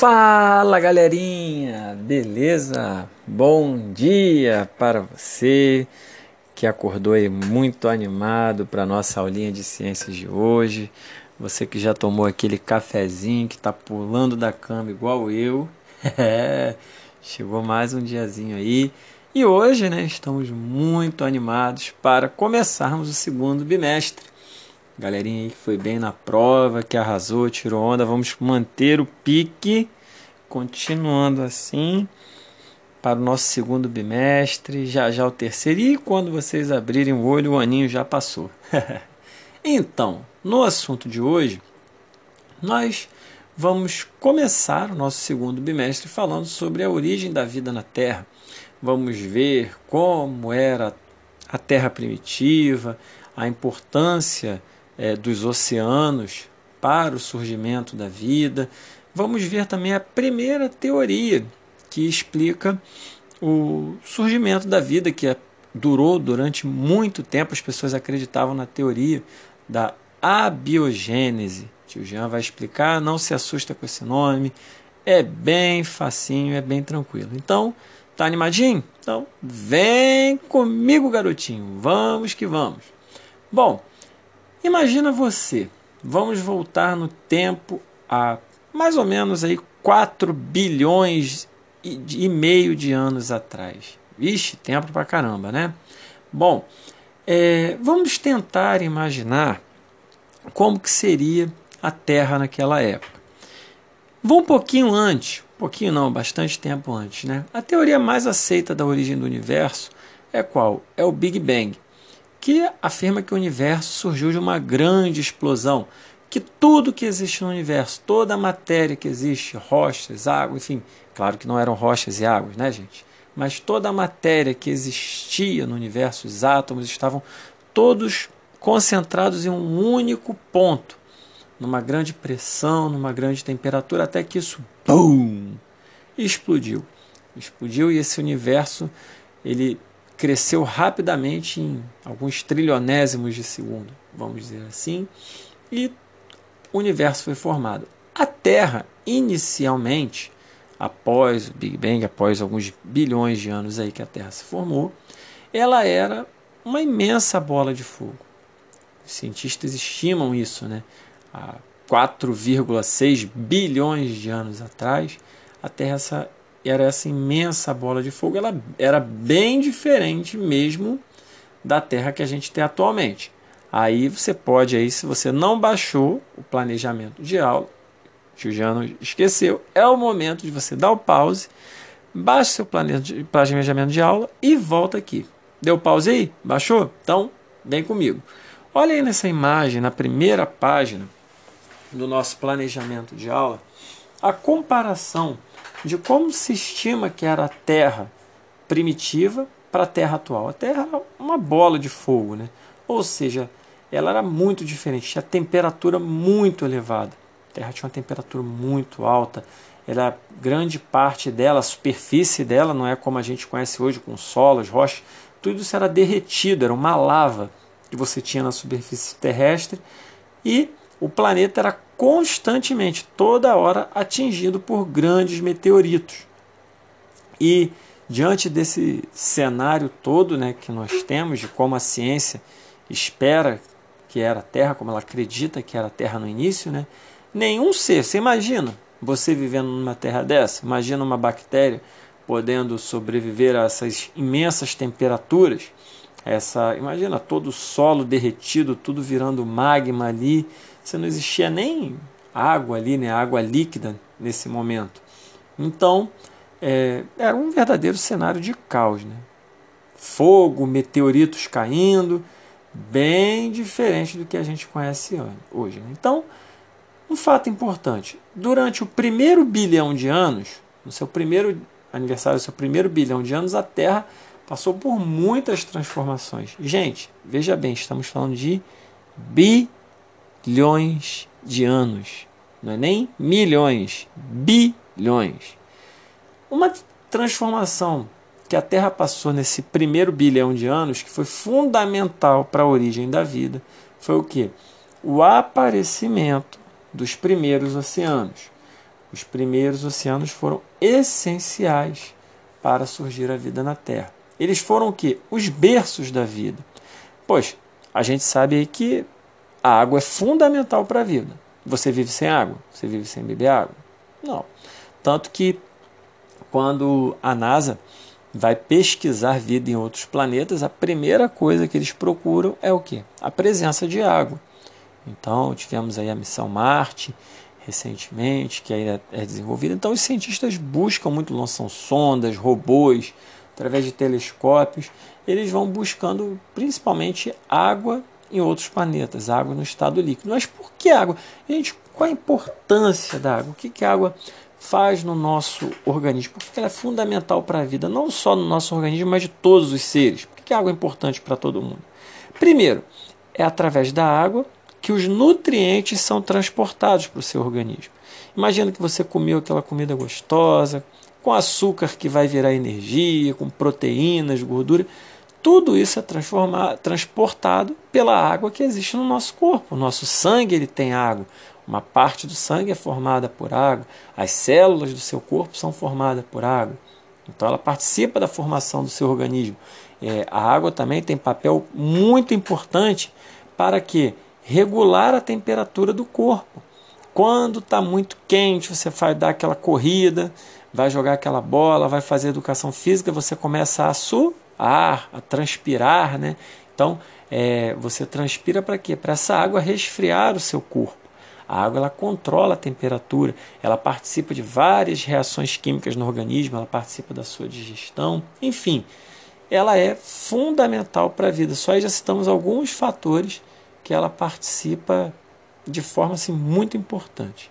Fala galerinha, beleza? Bom dia para você que acordou aí muito animado para nossa aulinha de ciências de hoje. Você que já tomou aquele cafezinho, que está pulando da cama igual eu. É, chegou mais um diazinho aí. E hoje, né, estamos muito animados para começarmos o segundo bimestre. Galerinha aí que foi bem na prova, que arrasou, tirou onda. Vamos manter o pique, continuando assim para o nosso segundo bimestre, já já o terceiro. E quando vocês abrirem o olho, o aninho já passou. então, no assunto de hoje, nós vamos começar o nosso segundo bimestre falando sobre a origem da vida na Terra. Vamos ver como era a Terra primitiva, a importância é, dos oceanos para o surgimento da vida. Vamos ver também a primeira teoria que explica o surgimento da vida, que é, durou durante muito tempo. As pessoas acreditavam na teoria da abiogênese. Tio Jean vai explicar, não se assusta com esse nome. É bem facinho, é bem tranquilo. Então, tá animadinho? Então, vem comigo, garotinho. Vamos que vamos. Bom, Imagina você, vamos voltar no tempo a mais ou menos aí 4 bilhões e, meio de anos atrás. Vixe, tempo pra caramba, né? Bom, é, vamos tentar imaginar como que seria a Terra naquela época. Vou um pouquinho antes, um pouquinho não, bastante tempo antes, né? A teoria mais aceita da origem do universo é qual? É o Big Bang que afirma que o universo surgiu de uma grande explosão, que tudo que existe no universo, toda a matéria que existe, rochas, água, enfim, claro que não eram rochas e águas, né, gente? Mas toda a matéria que existia no universo, os átomos estavam todos concentrados em um único ponto, numa grande pressão, numa grande temperatura, até que isso, BUM! explodiu. Explodiu e esse universo ele cresceu rapidamente em alguns trilionésimos de segundo, vamos dizer assim, e o universo foi formado. A Terra, inicialmente, após o Big Bang, após alguns bilhões de anos aí que a Terra se formou, ela era uma imensa bola de fogo. Os cientistas estimam isso, né? Há 4,6 bilhões de anos atrás, a Terra era essa imensa bola de fogo, ela era bem diferente mesmo da Terra que a gente tem atualmente. Aí você pode, aí, se você não baixou o planejamento de aula, o Jano esqueceu, é o momento de você dar o pause, baixe seu planejamento de aula e volta aqui. Deu pause aí? Baixou? Então, vem comigo. Olha aí nessa imagem, na primeira página do nosso planejamento de aula, a comparação de como se estima que era a Terra primitiva para a Terra atual. A Terra era uma bola de fogo, né? ou seja, ela era muito diferente, tinha temperatura muito elevada. A Terra tinha uma temperatura muito alta, era grande parte dela, a superfície dela não é como a gente conhece hoje com solos, rochas, tudo isso era derretido, era uma lava que você tinha na superfície terrestre e o planeta era constantemente, toda hora, atingido por grandes meteoritos. E diante desse cenário todo né, que nós temos, de como a ciência espera que era a Terra, como ela acredita que era a Terra no início, né, nenhum ser, você imagina você vivendo numa Terra dessa? Imagina uma bactéria podendo sobreviver a essas imensas temperaturas, essa, imagina todo o solo derretido, tudo virando magma ali, você não existia nem água ali, né, água líquida nesse momento. Então, é, era um verdadeiro cenário de caos. Né? Fogo, meteoritos caindo, bem diferente do que a gente conhece hoje. Né? Então, um fato importante: durante o primeiro bilhão de anos, no seu primeiro aniversário, no seu primeiro bilhão de anos, a Terra passou por muitas transformações. Gente, veja bem, estamos falando de bilhões de anos. Não é nem milhões, bilhões. Uma transformação que a Terra passou nesse primeiro bilhão de anos, que foi fundamental para a origem da vida, foi o que? O aparecimento dos primeiros oceanos. Os primeiros oceanos foram essenciais para surgir a vida na Terra. Eles foram o que? Os berços da vida. Pois, a gente sabe que a água é fundamental para a vida. Você vive sem água? Você vive sem beber água? Não. Tanto que quando a NASA vai pesquisar vida em outros planetas, a primeira coisa que eles procuram é o que? A presença de água. Então, tivemos aí a missão Marte recentemente, que ainda é desenvolvida. Então, os cientistas buscam muito, lançam sondas, robôs, através de telescópios, eles vão buscando principalmente água em outros planetas, água no estado líquido. Mas por que água? Gente, qual a importância da água? O que, que a água faz no nosso organismo? Por que ela é fundamental para a vida? Não só no nosso organismo, mas de todos os seres. Por que a água é importante para todo mundo? Primeiro, é através da água que os nutrientes são transportados para o seu organismo. Imagina que você comeu aquela comida gostosa, com açúcar que vai virar energia, com proteínas, gordura. Tudo isso é transportado pela água que existe no nosso corpo. O nosso sangue ele tem água. Uma parte do sangue é formada por água. As células do seu corpo são formadas por água. Então ela participa da formação do seu organismo. É, a água também tem papel muito importante para que regular a temperatura do corpo. Quando está muito quente, você vai dar aquela corrida, vai jogar aquela bola, vai fazer educação física, você começa a suar, a transpirar, né? Então, é, você transpira para quê? Para essa água resfriar o seu corpo. A água ela controla a temperatura, ela participa de várias reações químicas no organismo, ela participa da sua digestão, enfim, ela é fundamental para a vida. Só aí já citamos alguns fatores que ela participa de forma assim, muito importante.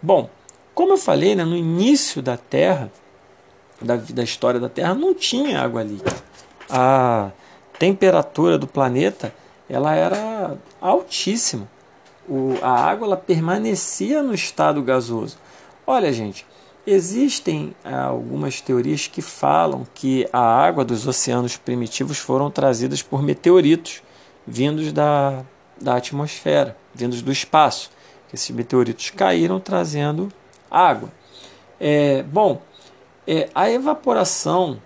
Bom, como eu falei, né, no início da Terra, da, da história da Terra, não tinha água líquida. A temperatura do planeta ela era altíssima. O, a água ela permanecia no estado gasoso. Olha, gente, existem ah, algumas teorias que falam que a água dos oceanos primitivos foram trazidas por meteoritos vindos da, da atmosfera, vindos do espaço. Esses meteoritos caíram trazendo água. É, bom, é, a evaporação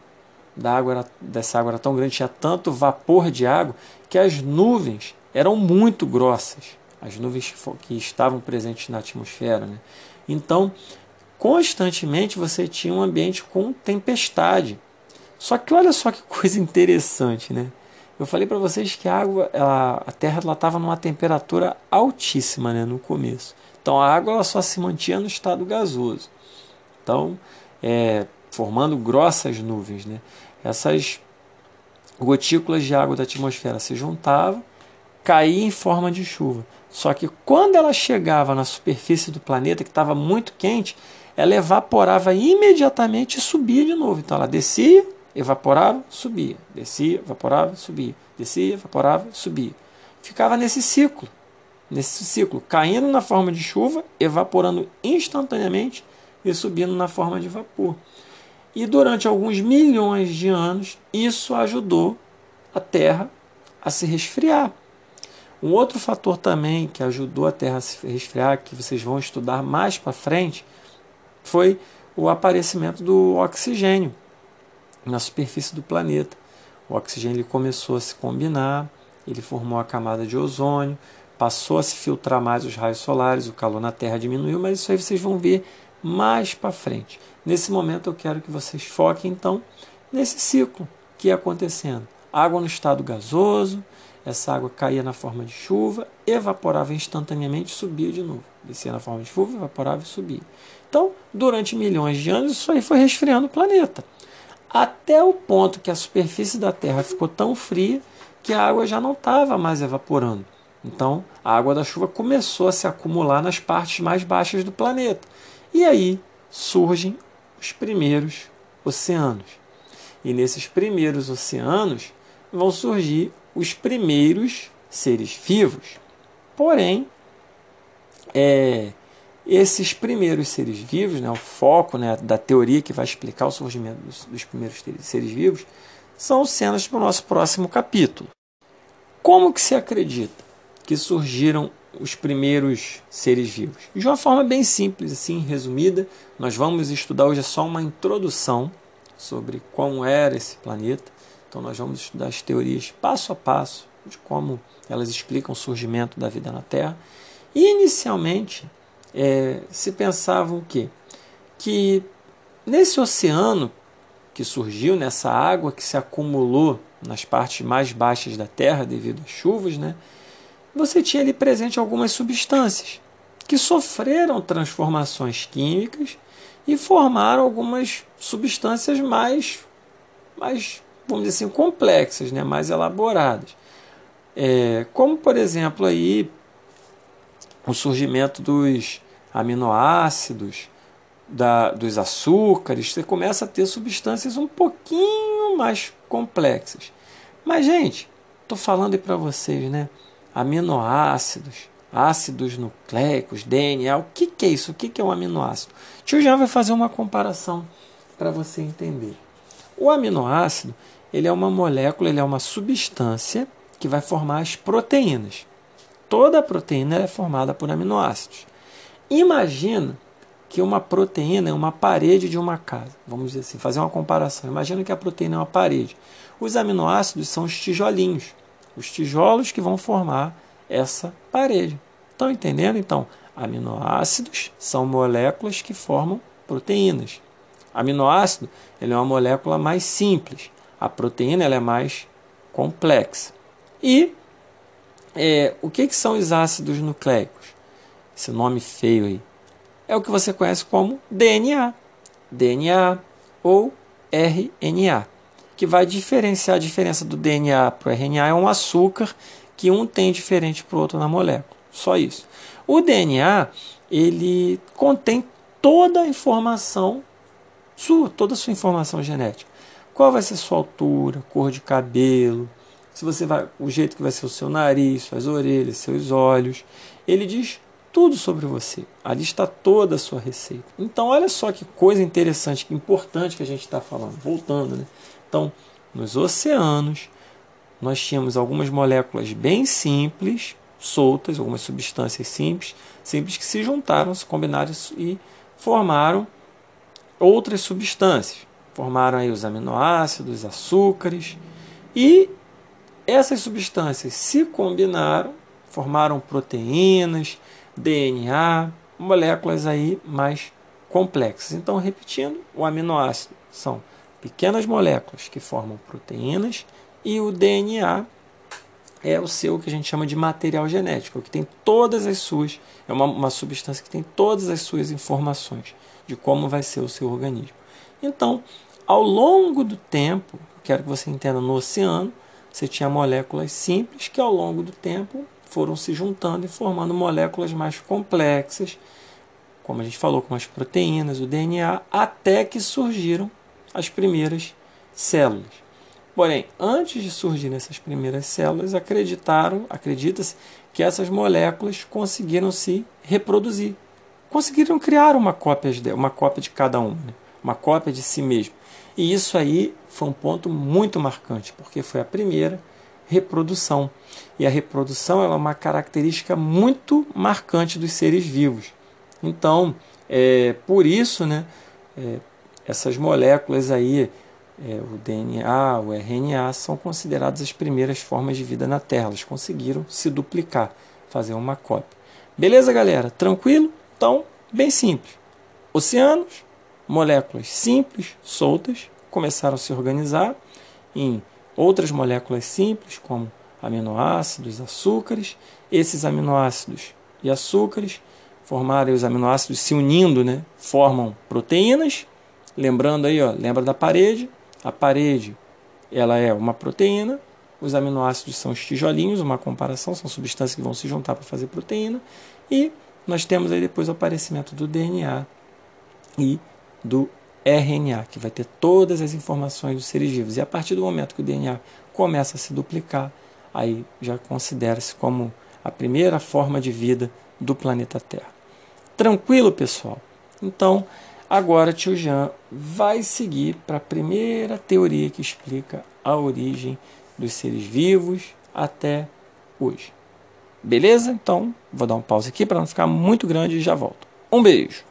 da água era, dessa água era tão grande, tinha tanto vapor de água, que as nuvens eram muito grossas, as nuvens que estavam presentes na atmosfera. Né? Então, constantemente você tinha um ambiente com tempestade. Só que olha só que coisa interessante, né? Eu falei para vocês que a água, ela, a Terra estava numa temperatura altíssima né, no começo. Então a água ela só se mantinha no estado gasoso. Então, é, formando grossas nuvens. Né? Essas gotículas de água da atmosfera se juntavam, caíam em forma de chuva. Só que quando ela chegava na superfície do planeta, que estava muito quente, ela evaporava imediatamente e subia de novo. Então ela descia, evaporava, subia, descia, evaporava, subia, descia, evaporava, subia. Ficava nesse ciclo nesse ciclo, caindo na forma de chuva, evaporando instantaneamente e subindo na forma de vapor. E durante alguns milhões de anos, isso ajudou a Terra a se resfriar. Um outro fator também que ajudou a Terra a se resfriar, que vocês vão estudar mais para frente, foi o aparecimento do oxigênio na superfície do planeta. O oxigênio ele começou a se combinar, ele formou a camada de ozônio, passou a se filtrar mais os raios solares, o calor na Terra diminuiu, mas isso aí vocês vão ver mais para frente. Nesse momento eu quero que vocês foquem então nesse ciclo que ia acontecendo. Água no estado gasoso, essa água caía na forma de chuva, evaporava instantaneamente e subia de novo. Descia na forma de chuva, evaporava e subia. Então, durante milhões de anos, isso aí foi resfriando o planeta. Até o ponto que a superfície da Terra ficou tão fria que a água já não estava mais evaporando. Então, a água da chuva começou a se acumular nas partes mais baixas do planeta. E aí surgem os primeiros oceanos. E nesses primeiros oceanos vão surgir os primeiros seres vivos. Porém, é, esses primeiros seres vivos, né, o foco né, da teoria que vai explicar o surgimento dos, dos primeiros seres vivos, são cenas para o nosso próximo capítulo. Como que se acredita? que surgiram os primeiros seres vivos? De uma forma bem simples, assim, resumida, nós vamos estudar hoje é só uma introdução sobre como era esse planeta. Então nós vamos estudar as teorias passo a passo de como elas explicam o surgimento da vida na Terra. E inicialmente é, se pensava o quê? Que nesse oceano que surgiu, nessa água que se acumulou nas partes mais baixas da Terra devido às chuvas, né? Você tinha ali presente algumas substâncias que sofreram transformações químicas e formaram algumas substâncias mais, mais vamos dizer assim, complexas, né? mais elaboradas. É, como, por exemplo, aí, o surgimento dos aminoácidos, da, dos açúcares, você começa a ter substâncias um pouquinho mais complexas. Mas, gente, estou falando para vocês, né? Aminoácidos, ácidos nucleicos, DNA, o que, que é isso? O que, que é um aminoácido? Tio já vai fazer uma comparação para você entender. O aminoácido ele é uma molécula, ele é uma substância que vai formar as proteínas. Toda proteína é formada por aminoácidos. Imagina que uma proteína é uma parede de uma casa. Vamos dizer assim, fazer uma comparação. Imagina que a proteína é uma parede. Os aminoácidos são os tijolinhos, os tijolos que vão formar essa parede. Estão entendendo? Então, aminoácidos são moléculas que formam proteínas. Aminoácido ele é uma molécula mais simples. A proteína ela é mais complexa. E é, o que, que são os ácidos nucleicos? Esse nome feio aí é o que você conhece como DNA. DNA ou RNA, que vai diferenciar a diferença do DNA para o RNA é um açúcar que um tem diferente para o outro na molécula. Só isso. O DNA ele contém toda a informação sua, toda a sua informação genética. Qual vai ser sua altura, cor de cabelo, se você vai, o jeito que vai ser o seu nariz, suas orelhas, seus olhos. Ele diz tudo sobre você. Ali está toda a sua receita. Então, olha só que coisa interessante, que importante que a gente está falando. Voltando, né? Então, nos oceanos, nós tínhamos algumas moléculas bem simples, soltas, algumas substâncias simples, simples que se juntaram, se combinaram e formaram outras substâncias. Formaram aí os aminoácidos, os açúcares e essas substâncias se combinaram, formaram proteínas, DNA, moléculas aí mais complexas. Então, repetindo, o aminoácido são pequenas moléculas que formam proteínas e o DNA é o seu que a gente chama de material genético, que tem todas as suas, é uma, uma substância que tem todas as suas informações de como vai ser o seu organismo. Então, ao longo do tempo, quero que você entenda no oceano, você tinha moléculas simples que ao longo do tempo foram se juntando e formando moléculas mais complexas, como a gente falou, com as proteínas, o DNA, até que surgiram as primeiras células. Porém, antes de surgirem essas primeiras células, acreditaram, acredita-se que essas moléculas conseguiram se reproduzir, conseguiram criar uma cópia de, uma cópia de cada uma, né? uma cópia de si mesmo. E isso aí foi um ponto muito marcante, porque foi a primeira reprodução. E a reprodução é uma característica muito marcante dos seres vivos. Então, é, por isso, né, é, essas moléculas aí, é, o DNA, o RNA, são consideradas as primeiras formas de vida na Terra. Elas conseguiram se duplicar, fazer uma cópia. Beleza, galera? Tranquilo? Então, bem simples. Oceanos, moléculas simples, soltas, começaram a se organizar em outras moléculas simples, como aminoácidos, açúcares. Esses aminoácidos e açúcares formaram os aminoácidos se unindo, né, formam proteínas. Lembrando aí, ó, lembra da parede? A parede ela é uma proteína. Os aminoácidos são os tijolinhos, uma comparação, são substâncias que vão se juntar para fazer proteína. E nós temos aí depois o aparecimento do DNA e do RNA, que vai ter todas as informações dos seres vivos. E a partir do momento que o DNA começa a se duplicar, aí já considera-se como a primeira forma de vida do planeta Terra. Tranquilo, pessoal? Então, agora tio Jean vai seguir para a primeira teoria que explica a origem dos seres vivos até hoje. Beleza? Então, vou dar um pause aqui para não ficar muito grande e já volto. Um beijo!